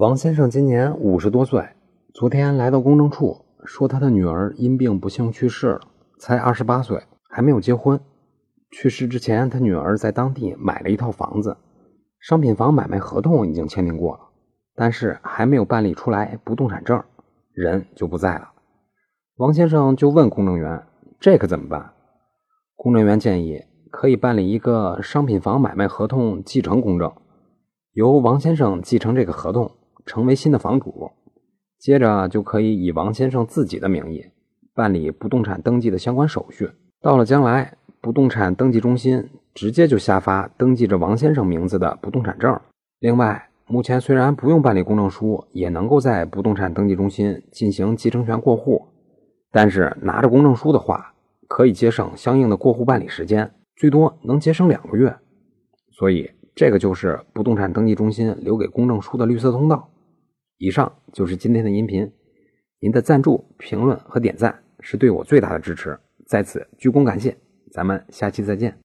王先生今年五十多岁，昨天来到公证处，说他的女儿因病不幸去世了，才二十八岁，还没有结婚。去世之前，他女儿在当地买了一套房子，商品房买卖合同已经签订过了，但是还没有办理出来不动产证，人就不在了。王先生就问公证员：“这可怎么办？”公证员建议可以办理一个商品房买卖合同继承公证，由王先生继承这个合同。成为新的房主，接着就可以以王先生自己的名义办理不动产登记的相关手续。到了将来，不动产登记中心直接就下发登记着王先生名字的不动产证。另外，目前虽然不用办理公证书，也能够在不动产登记中心进行继承权过户，但是拿着公证书的话，可以节省相应的过户办理时间，最多能节省两个月。所以。这个就是不动产登记中心留给公证书的绿色通道。以上就是今天的音频，您的赞助、评论和点赞是对我最大的支持，在此鞠躬感谢。咱们下期再见。